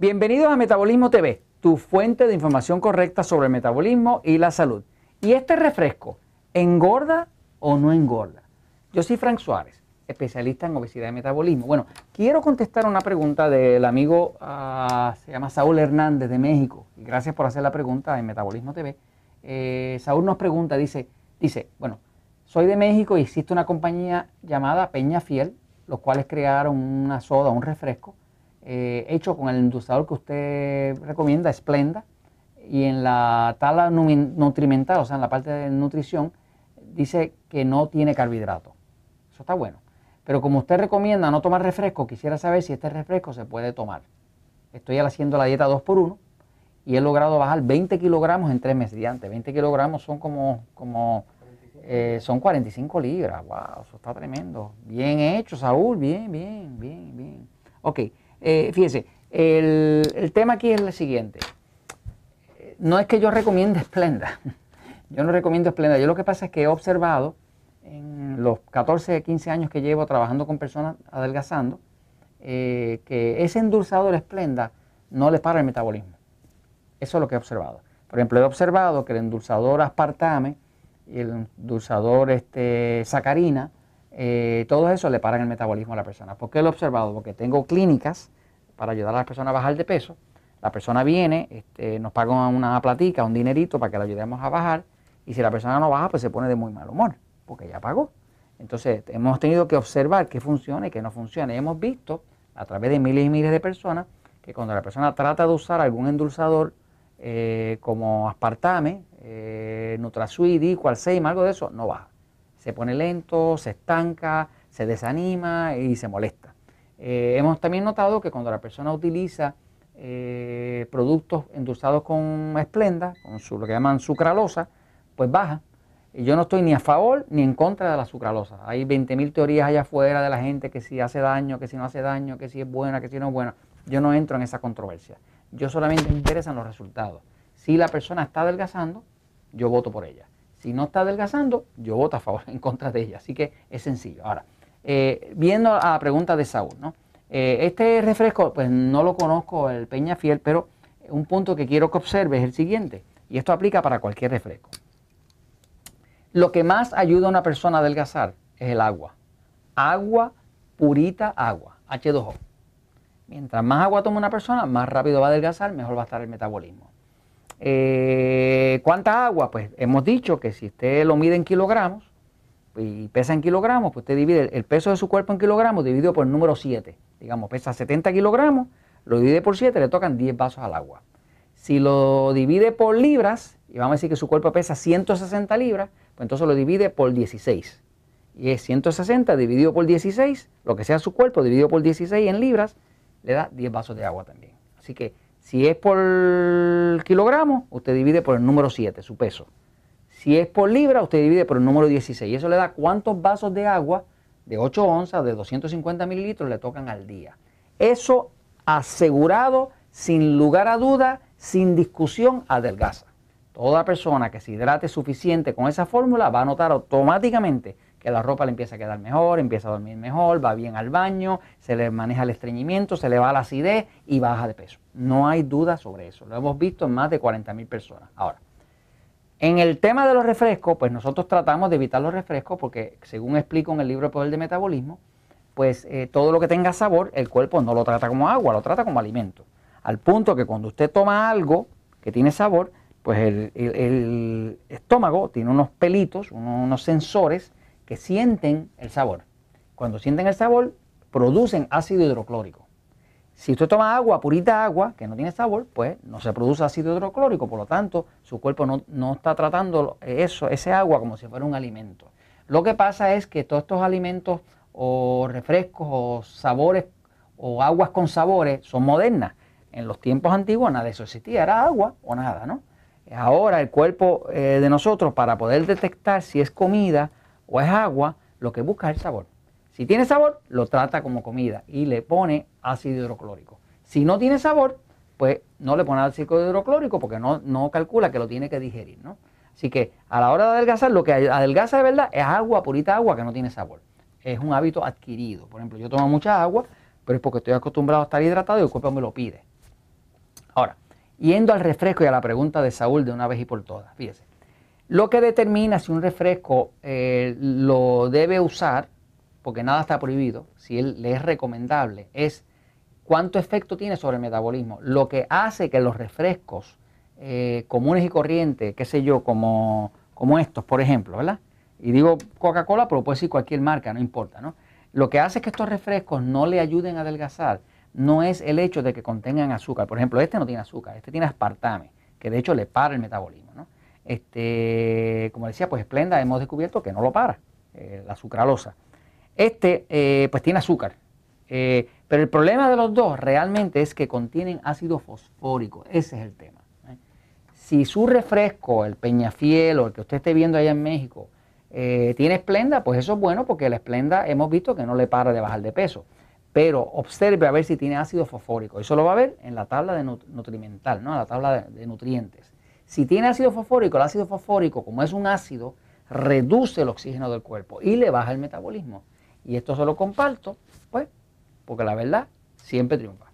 Bienvenidos a Metabolismo TV, tu fuente de información correcta sobre el metabolismo y la salud. ¿Y este refresco engorda o no engorda? Yo soy Frank Suárez, especialista en obesidad y metabolismo. Bueno, quiero contestar una pregunta del amigo, ah, se llama Saúl Hernández de México. Y gracias por hacer la pregunta en Metabolismo TV. Eh, Saúl nos pregunta, dice, dice, bueno, soy de México y existe una compañía llamada Peña Fiel, los cuales crearon una soda, un refresco eh, hecho con el endulzador que usted recomienda, Splenda, y en la tabla nutrimental, o sea, en la parte de nutrición, dice que no tiene carbohidratos. Eso está bueno. Pero como usted recomienda no tomar refresco, quisiera saber si este refresco se puede tomar. Estoy haciendo la dieta 2x1 y he logrado bajar 20 kilogramos en tres meses. de antes. 20 kilogramos son como, como eh, son 45 libras. ¡Wow! Eso está tremendo. Bien hecho, Saúl. Bien, bien, bien, bien. Ok. Eh, fíjese, el, tema aquí es el siguiente. No es que yo recomiende Splenda. Yo no recomiendo Splenda. Yo lo que pasa es que he observado en los 14, 15 años que llevo trabajando con personas adelgazando, eh, que ese endulzador Splenda no le para el metabolismo. Eso es lo que he observado. Por ejemplo, he observado que el endulzador aspartame y el endulzador este, sacarina eh, todo eso le paran el metabolismo a la persona. ¿Por qué lo he observado? Porque tengo clínicas para ayudar a las personas a bajar de peso. La persona viene, este, nos paga una platica, un dinerito para que la ayudemos a bajar. Y si la persona no baja, pues se pone de muy mal humor, porque ya pagó. Entonces, hemos tenido que observar qué funciona y qué no funciona. Y hemos visto, a través de miles y miles de personas, que cuando la persona trata de usar algún endulzador eh, como aspartame, eh, Nutrasuidi, Qualseima, algo de eso, no baja se pone lento, se estanca, se desanima y se molesta. Eh, hemos también notado que cuando la persona utiliza eh, productos endulzados con esplenda, con su, lo que llaman sucralosa, pues baja. Y yo no estoy ni a favor ni en contra de la sucralosa. Hay 20.000 teorías allá afuera de la gente que si hace daño, que si no hace daño, que si es buena, que si no es buena. Yo no entro en esa controversia. Yo solamente me interesan los resultados. Si la persona está adelgazando, yo voto por ella. Si no está adelgazando, yo voto a favor, en contra de ella. Así que es sencillo. Ahora, eh, viendo a la pregunta de Saúl, ¿no? Eh, este refresco, pues no lo conozco, el Peña Fiel, pero un punto que quiero que observe es el siguiente, y esto aplica para cualquier refresco. Lo que más ayuda a una persona a adelgazar es el agua. Agua, purita agua, H2O. Mientras más agua toma una persona, más rápido va a adelgazar, mejor va a estar el metabolismo. Eh, ¿Cuánta agua? Pues hemos dicho que si usted lo mide en kilogramos y pesa en kilogramos, pues usted divide el peso de su cuerpo en kilogramos dividido por el número 7. Digamos, pesa 70 kilogramos, lo divide por 7, le tocan 10 vasos al agua. Si lo divide por libras, y vamos a decir que su cuerpo pesa 160 libras, pues entonces lo divide por 16. Y es 160 dividido por 16, lo que sea su cuerpo dividido por 16 en libras, le da 10 vasos de agua también. Así que si es por kilogramo, usted divide por el número 7, su peso. Si es por libra, usted divide por el número 16. Y eso le da cuántos vasos de agua de 8 onzas, de 250 mililitros, le tocan al día. Eso asegurado, sin lugar a duda, sin discusión, adelgaza. Toda persona que se hidrate suficiente con esa fórmula va a notar automáticamente que la ropa le empieza a quedar mejor, empieza a dormir mejor, va bien al baño, se le maneja el estreñimiento, se le va la acidez y baja de peso. No hay duda sobre eso. Lo hemos visto en más de 40 mil personas. Ahora, en el tema de los refrescos, pues nosotros tratamos de evitar los refrescos porque, según explico en el libro El Poder de Metabolismo, pues eh, todo lo que tenga sabor, el cuerpo no lo trata como agua, lo trata como alimento. Al punto que cuando usted toma algo que tiene sabor, pues el, estómago tiene unos pelitos, unos sensores que sienten el sabor. Cuando sienten el sabor, producen ácido hidroclórico. Si usted toma agua, purita agua, que no tiene sabor, pues no se produce ácido hidroclórico, por lo tanto, su cuerpo no, está tratando eso, ese agua como si fuera un alimento. Lo que pasa es que todos estos alimentos o refrescos o sabores o aguas con sabores son modernas. En los tiempos antiguos nada de eso existía, era agua o nada, ¿no? Ahora el cuerpo eh, de nosotros, para poder detectar si es comida o es agua, lo que busca es el sabor. Si tiene sabor, lo trata como comida y le pone ácido hidroclórico. Si no tiene sabor, pues no le pone ácido hidroclórico porque no, no calcula que lo tiene que digerir, ¿no? Así que a la hora de adelgazar, lo que adelgaza de verdad es agua, purita agua que no tiene sabor. Es un hábito adquirido. Por ejemplo, yo tomo mucha agua, pero es porque estoy acostumbrado a estar hidratado y el cuerpo me lo pide. Ahora, yendo al refresco y a la pregunta de Saúl de una vez y por todas, fíjese. Lo que determina si un refresco eh, lo debe usar, porque nada está prohibido, si él, le es recomendable, es cuánto efecto tiene sobre el metabolismo. Lo que hace que los refrescos eh, comunes y corrientes, qué sé yo, como, como estos, por ejemplo, ¿verdad? Y digo Coca-Cola, pero puede decir cualquier marca, no importa, ¿no? Lo que hace que estos refrescos no le ayuden a adelgazar no es el hecho de que contengan azúcar. Por ejemplo, este no tiene azúcar, este tiene aspartame, que de hecho le para el metabolismo. ¿no? Este, como decía, pues Splenda hemos descubierto que no lo para, eh, la sucralosa. Este, eh, pues tiene azúcar. Eh, pero el problema de los dos realmente es que contienen ácido fosfórico. Ese es el tema. Si su refresco, el Peñafiel o el que usted esté viendo allá en México, tiene esplenda, pues eso es bueno porque la esplenda hemos visto que no le para de bajar de peso pero observe a ver si tiene ácido fosfórico. Eso lo va a ver en la tabla de nutrimental, ¿no? en la tabla de, nutrientes. Si tiene ácido fosfórico, el ácido fosfórico, como es un ácido, reduce el oxígeno del cuerpo y le baja el metabolismo. Y esto se lo comparto, pues, porque la verdad siempre triunfa.